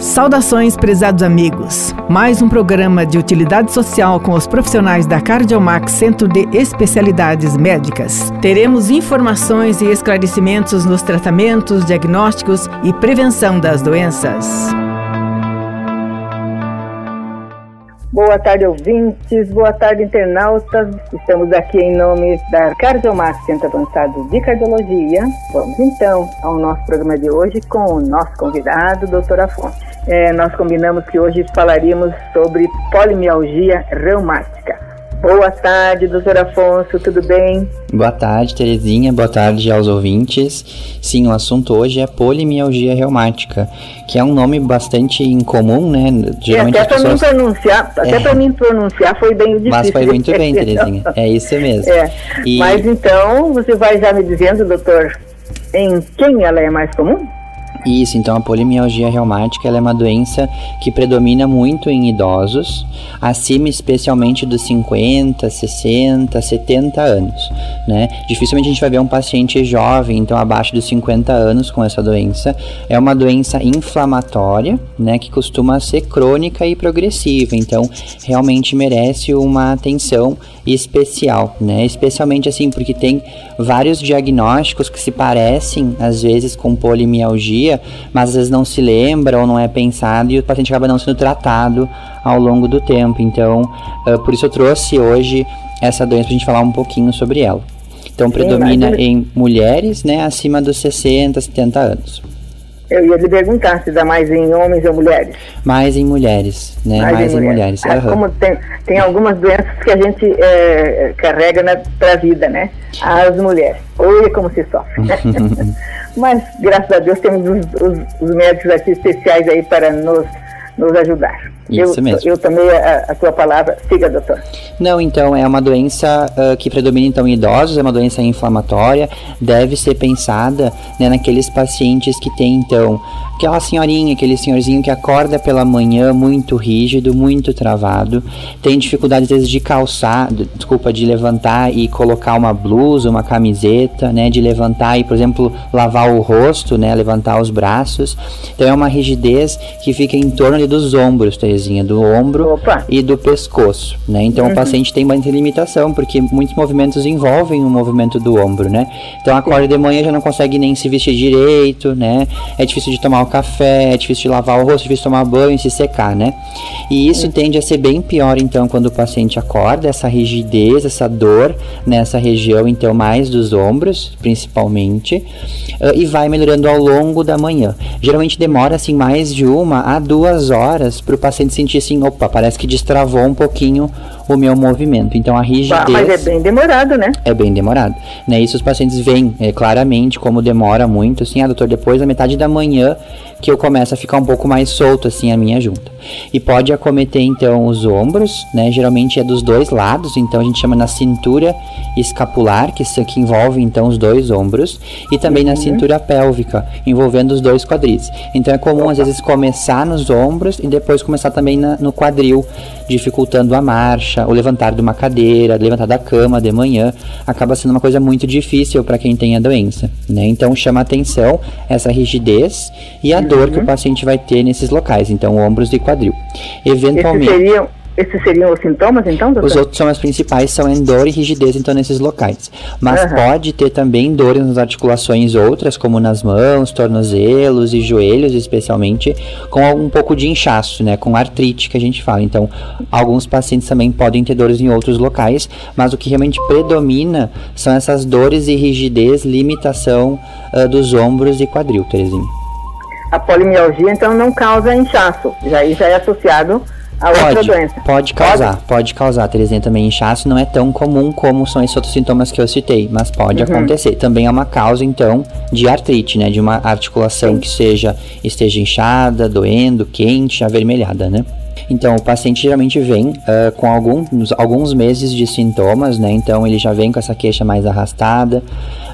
Saudações, prezados amigos. Mais um programa de utilidade social com os profissionais da Cardiomax Centro de Especialidades Médicas. Teremos informações e esclarecimentos nos tratamentos, diagnósticos e prevenção das doenças. Boa tarde, ouvintes. Boa tarde, internautas. Estamos aqui em nome da Cardiomax Centro Avançado de Cardiologia. Vamos então ao nosso programa de hoje com o nosso convidado, Dr. Afonso. É, nós combinamos que hoje falaríamos sobre polimialgia reumática. Boa tarde, doutor Afonso, tudo bem? Boa tarde, Terezinha, boa tarde aos ouvintes. Sim, o assunto hoje é polimialgia reumática, que é um nome bastante incomum, né? Geralmente e até para pessoas... mim pronunciar, até é. para mim pronunciar foi bem difícil. Mas foi muito bem, Terezinha, é isso mesmo. É. E... Mas então, você vai já me dizendo, doutor, em quem ela é mais comum? Isso, então a polimialgia reumática é uma doença que predomina muito em idosos, acima especialmente dos 50, 60, 70 anos, né? Dificilmente a gente vai ver um paciente jovem, então abaixo dos 50 anos com essa doença. É uma doença inflamatória, né, que costuma ser crônica e progressiva, então realmente merece uma atenção especial, né? Especialmente assim porque tem vários diagnósticos que se parecem às vezes com polimialgia, mas às vezes não se lembra ou não é pensado e o paciente acaba não sendo tratado ao longo do tempo. Então, uh, por isso eu trouxe hoje essa doença para a gente falar um pouquinho sobre ela. Então, predomina em mulheres, né, acima dos 60, 70 anos. Eu ia lhe perguntar se dá mais em homens ou mulheres. Mais em mulheres, né? Mais, mais em, em mulheres. mulheres. Ah, Como tem, tem algumas doenças que a gente é, carrega para a vida, né? As mulheres. Oi, como se sofre. Mas, graças a Deus, temos os, os, os médicos aqui especiais aí para nos nos ajudar. Isso eu, mesmo. Eu tomei a, a sua palavra. Siga, doutor. Não, então, é uma doença uh, que predomina então em idosos, é uma doença inflamatória, deve ser pensada né, naqueles pacientes que têm, então, aquela senhorinha, aquele senhorzinho que acorda pela manhã muito rígido, muito travado, tem dificuldade às vezes de calçar, desculpa, de levantar e colocar uma blusa, uma camiseta, né, de levantar e, por exemplo, lavar o rosto, né, levantar os braços. Então é uma rigidez que fica em torno dos ombros, Terezinha, do ombro Opa. e do pescoço, né? Então uhum. o paciente tem muita limitação porque muitos movimentos envolvem o movimento do ombro, né? Então acorda de manhã já não consegue nem se vestir direito, né? É difícil de tomar o café, é difícil de lavar o rosto, é difícil de tomar banho e se secar, né? E isso uhum. tende a ser bem pior, então, quando o paciente acorda, essa rigidez, essa dor nessa região, então, mais dos ombros, principalmente, uh, e vai melhorando ao longo da manhã. Geralmente demora, assim, mais de uma a duas horas para o paciente sentir assim, opa, parece que destravou um pouquinho o meu movimento. Então a rigidez. Mas é bem demorado, né? É bem demorado. Né? Isso os pacientes veem é, claramente como demora muito, assim, ah, doutor, depois da metade da manhã que eu começo a ficar um pouco mais solto assim a minha junta. E pode acometer então os ombros, né? Geralmente é dos dois lados, então a gente chama na cintura escapular, que, que envolve então os dois ombros, e também uhum. na cintura pélvica, envolvendo os dois quadris. Então é comum Opa. às vezes começar nos ombros e depois começar também na, no quadril, dificultando a marcha, o levantar de uma cadeira, levantar da cama de manhã, acaba sendo uma coisa muito difícil para quem tem a doença, né? Então chama atenção essa rigidez e a dor que o uhum. paciente vai ter nesses locais, então ombros e quadril. Eventualmente. Esses seriam, esses seriam os sintomas, então, doutor? Os outros são as principais, são em dor e rigidez, então, nesses locais. Mas uhum. pode ter também dores nas articulações outras, como nas mãos, tornozelos e joelhos, especialmente, com um pouco de inchaço, né? Com artrite, que a gente fala. Então, alguns pacientes também podem ter dores em outros locais, mas o que realmente predomina são essas dores e rigidez, limitação uh, dos ombros e quadril, Terezinha a polimialgia então não causa inchaço, já, já é associado a outra pode, doença. Pode causar, pode, pode causar, Terezinha, também inchaço não é tão comum como são esses outros sintomas que eu citei, mas pode uhum. acontecer. Também é uma causa, então, de artrite, né? De uma articulação Sim. que seja esteja inchada, doendo, quente, avermelhada, né? Então, o paciente geralmente vem uh, com alguns, alguns meses de sintomas, né? Então, ele já vem com essa queixa mais arrastada,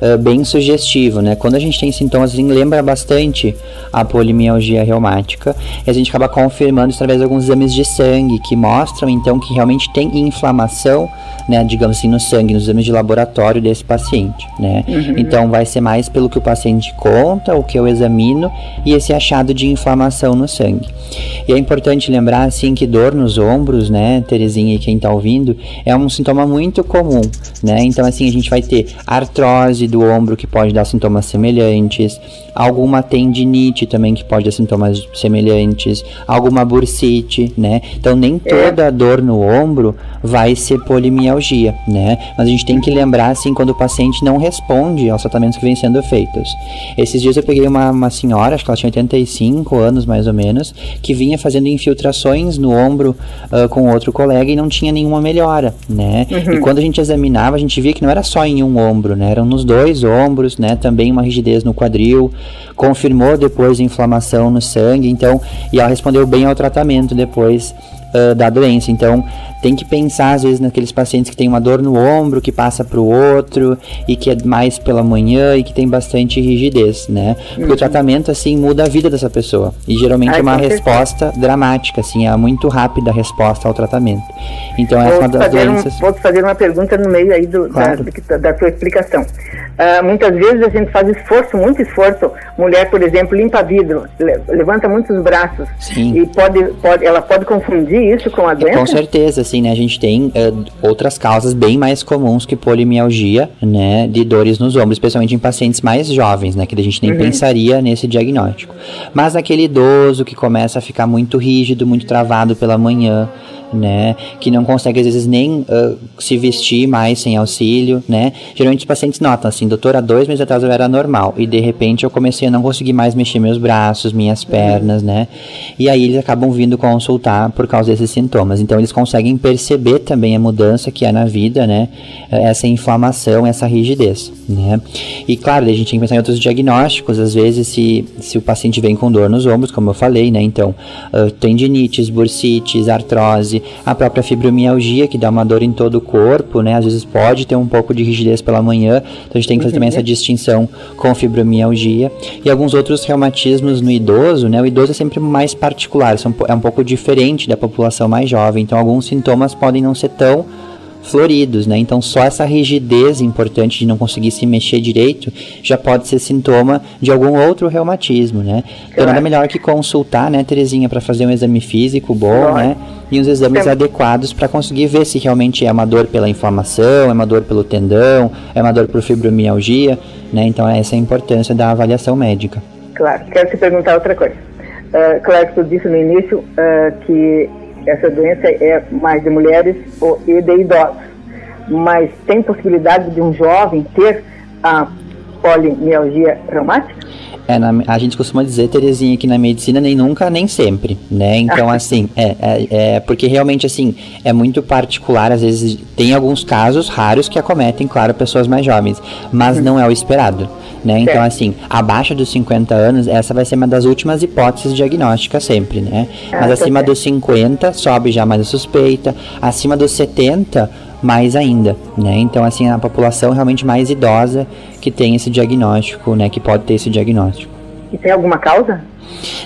uh, bem sugestivo, né? Quando a gente tem sintomas assim, lembra bastante a polimialgia reumática, e a gente acaba confirmando através de alguns exames de sangue que mostram então que realmente tem inflamação, né, digamos assim, no sangue, nos exames de laboratório desse paciente, né? Uhum. Então vai ser mais pelo que o paciente conta, o que eu examino e esse achado de inflamação no sangue. E é importante lembrar assim que dor nos ombros, né, Terezinha e quem está ouvindo, é um sintoma muito comum, né? Então assim a gente vai ter artrose do ombro que pode dar sintomas semelhantes, alguma tendinite também que pode dar sintomas semelhantes, alguma bursite, né? Então nem é. toda dor no ombro vai ser polimialgia, né? Mas a gente tem que lembrar assim quando o paciente não responde aos tratamentos que vêm sendo feitos. Esses dias eu peguei uma, uma senhora, acho que ela tinha 85 anos mais ou menos, que vinha fazendo infiltrações no ombro uh, com outro colega e não tinha nenhuma melhora, né? Uhum. E quando a gente examinava, a gente via que não era só em um ombro, né? Eram nos dois ombros, né? Também uma rigidez no quadril, confirmou depois inflamação no sangue, então, e ela respondeu bem ao tratamento depois uh, da doença. Então, tem que pensar às vezes naqueles pacientes que tem uma dor no ombro que passa para o outro e que é mais pela manhã e que tem bastante rigidez, né? Porque uhum. o tratamento assim muda a vida dessa pessoa e geralmente Ai, é uma resposta dramática, assim, é muito rápida a resposta ao tratamento. Então essa é uma das doenças. Um, posso fazer uma pergunta no meio aí do, claro. da, da sua explicação? Uh, muitas vezes a gente faz esforço, muito esforço. Mulher, por exemplo, limpa vidro, levanta muitos braços Sim. e pode, pode, ela pode confundir isso com a doença? Com certeza, sim assim, né, a gente tem uh, outras causas bem mais comuns que polimialgia, né, de dores nos ombros, especialmente em pacientes mais jovens, né, que a gente nem uhum. pensaria nesse diagnóstico. Mas aquele idoso que começa a ficar muito rígido, muito travado pela manhã, né? Que não consegue às vezes nem uh, se vestir mais sem auxílio, né? Geralmente os pacientes notam assim, doutor, há dois meses atrás eu era normal e de repente eu comecei a não conseguir mais mexer meus braços, minhas pernas, né? E aí eles acabam vindo consultar por causa desses sintomas. Então eles conseguem perceber também a mudança que é na vida, né? Essa inflamação, essa rigidez, né? E claro, a gente tem que pensar em outros diagnósticos, às vezes se, se o paciente vem com dor nos ombros, como eu falei, né? Então, uh, tendinites, bursites, artrose, a própria fibromialgia, que dá uma dor em todo o corpo, né? Às vezes pode ter um pouco de rigidez pela manhã, então a gente tem que fazer também essa distinção com fibromialgia. E alguns outros reumatismos no idoso, né? O idoso é sempre mais particular, é um pouco diferente da população mais jovem, então alguns sintomas podem não ser tão floridos, né? Então só essa rigidez importante de não conseguir se mexer direito já pode ser sintoma de algum outro reumatismo, né? Então nada melhor que consultar, né, Terezinha, para fazer um exame físico bom, né? E os exames adequados para conseguir ver se realmente é uma dor pela inflamação, é uma dor pelo tendão, é uma dor por fibromialgia, né? Então essa é a importância da avaliação médica. Claro. Quero te perguntar outra coisa. Uh, claro que tu disse no início uh, que essa doença é mais de mulheres e de idosos. Mas tem possibilidade de um jovem ter a polimialgia reumática? É, na, a gente costuma dizer, Terezinha, que na medicina nem nunca, nem sempre, né? Então, assim, é, é, é, porque realmente, assim, é muito particular, às vezes tem alguns casos raros que acometem, claro, pessoas mais jovens, mas uhum. não é o esperado, né? Então, assim, abaixo dos 50 anos, essa vai ser uma das últimas hipóteses diagnósticas sempre, né? Ah, mas acima dos 50, sobe já mais a suspeita, acima dos 70, mais ainda, né? Então, assim, a população realmente mais idosa que tem esse diagnóstico, né? Que pode ter esse diagnóstico. E tem alguma causa?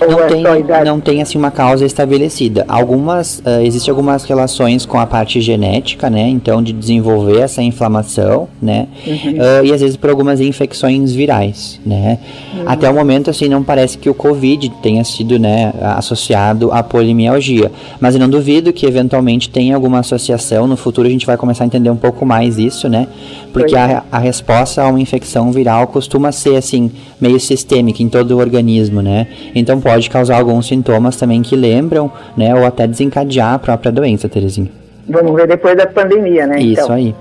Não, é tem, não tem assim uma causa estabelecida. Algumas uh, existem algumas relações com a parte genética, né? Então de desenvolver essa inflamação, né? Uhum. Uh, e às vezes por algumas infecções virais, né? Uhum. Até o momento assim não parece que o COVID tenha sido, né, associado à polimialgia, mas eu não duvido que eventualmente tenha alguma associação. No futuro a gente vai começar a entender um pouco mais isso, né? Porque a, é. a resposta a uma infecção viral costuma ser assim meio sistêmica em todo o organismo, né? Então pode causar alguns sintomas também que lembram, né, ou até desencadear a própria doença, Terezinha. Vamos ver depois da pandemia, né? Isso então. aí.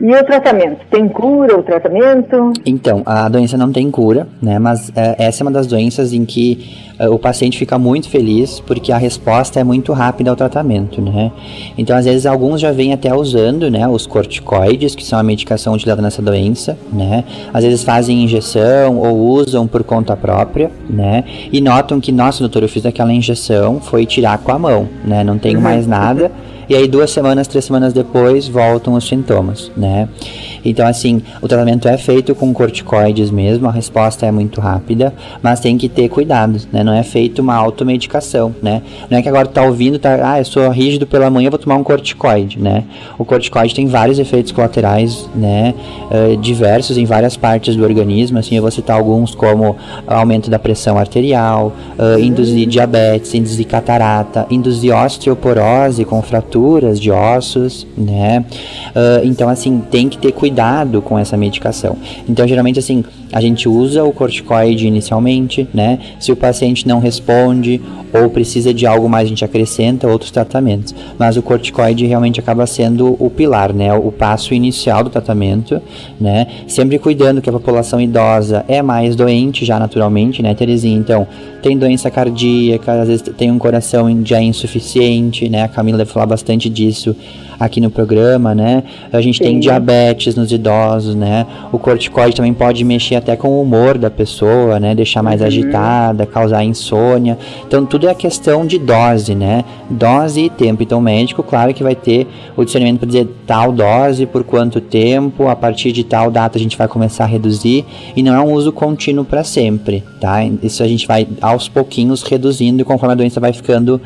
E o tratamento? Tem cura o tratamento? Então, a doença não tem cura, né? Mas é, essa é uma das doenças em que é, o paciente fica muito feliz porque a resposta é muito rápida ao tratamento, né? Então, às vezes, alguns já vêm até usando, né? Os corticoides, que são a medicação utilizada nessa doença, né? Às vezes fazem injeção ou usam por conta própria, né? E notam que, nossa, doutor, eu fiz aquela injeção, foi tirar com a mão, né? Não tenho uhum. mais nada e aí duas semanas, três semanas depois voltam os sintomas, né? Então, assim, o tratamento é feito com corticoides mesmo, a resposta é muito rápida, mas tem que ter cuidado, né? Não é feito uma automedicação, né? Não é que agora tá ouvindo, tá, ah, eu sou rígido pela manhã, vou tomar um corticoide, né? O corticoide tem vários efeitos colaterais, né? Uh, diversos em várias partes do organismo, assim, eu vou citar alguns como aumento da pressão arterial, uh, induzir diabetes, induzir catarata, induzir osteoporose com fraturas de ossos, né? Uh, então, assim, tem que ter cuidado cuidado com essa medicação. Então, geralmente, assim, a gente usa o corticoide inicialmente, né? Se o paciente não responde ou precisa de algo mais, a gente acrescenta outros tratamentos. Mas o corticoide realmente acaba sendo o pilar, né? O passo inicial do tratamento, né? Sempre cuidando que a população idosa é mais doente já naturalmente, né, Terezinha? Então, tem doença cardíaca, às vezes tem um coração já insuficiente, né? A Camila deve falar bastante disso aqui no programa, né? A gente Sim. tem diabetes nos idosos, né? O corticoide também pode mexer até com o humor da pessoa, né? Deixar mais uhum. agitada, causar insônia. Então tudo é questão de dose, né? Dose e tempo. Então o médico, claro que vai ter o discernimento para dizer tal dose, por quanto tempo, a partir de tal data a gente vai começar a reduzir e não é um uso contínuo para sempre, tá? Isso a gente vai aos pouquinhos reduzindo conforme a doença vai ficando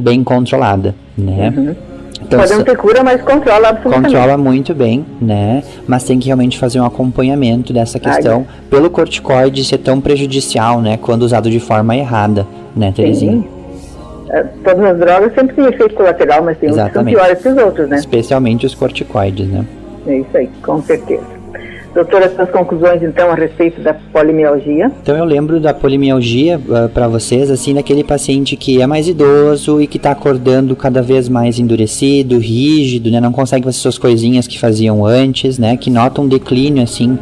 bem controlada, né? Uhum. Então, Pode não ter cura, mas controla absolutamente. Controla muito bem, né? Mas tem que realmente fazer um acompanhamento dessa questão Ai. pelo corticoide ser tão prejudicial, né? Quando usado de forma errada, né, Terezinha? É, todas as drogas sempre têm efeito colateral, mas tem Exatamente. uns que são piores que os outros, né? Especialmente os corticoides, né? É isso aí, com certeza. Doutora, suas conclusões então a respeito da polimialgia? Então eu lembro da polimialgia uh, ah, para vocês, assim, daquele paciente que é mais idoso e que está acordando cada vez mais endurecido, rígido, né, não consegue fazer suas coisinhas que faziam antes, né, que nota um declínio assim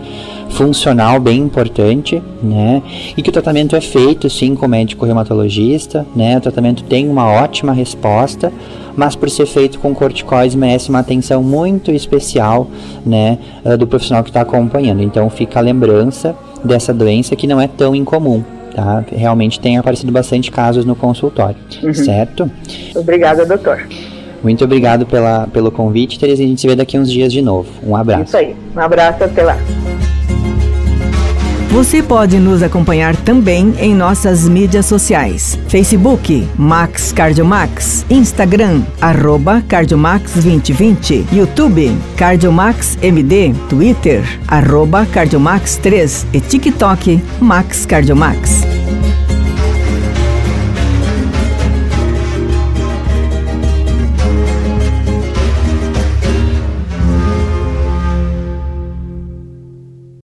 funcional bem importante, né? E que o tratamento é feito sim com o médico reumatologista, né? O tratamento tem uma ótima resposta, mas por ser feito com corticoides merece uma atenção muito especial, né, ah, do profissional que está acompanhando. Então fica a lembrança dessa doença que não é tão incomum. Tá? Realmente tem aparecido bastante casos no consultório, uhum. certo? Obrigada, doutor. Muito obrigado pela, pelo convite, Teresa. A gente se vê daqui uns dias de novo. Um abraço. Isso aí. Um abraço, até lá. Você pode nos acompanhar também em nossas mídias sociais: Facebook Max Cardiomax, Instagram arroba Cardiomax 2020, YouTube Cardiomax MD, Twitter arroba Cardiomax 3 e TikTok Max Cardiomax.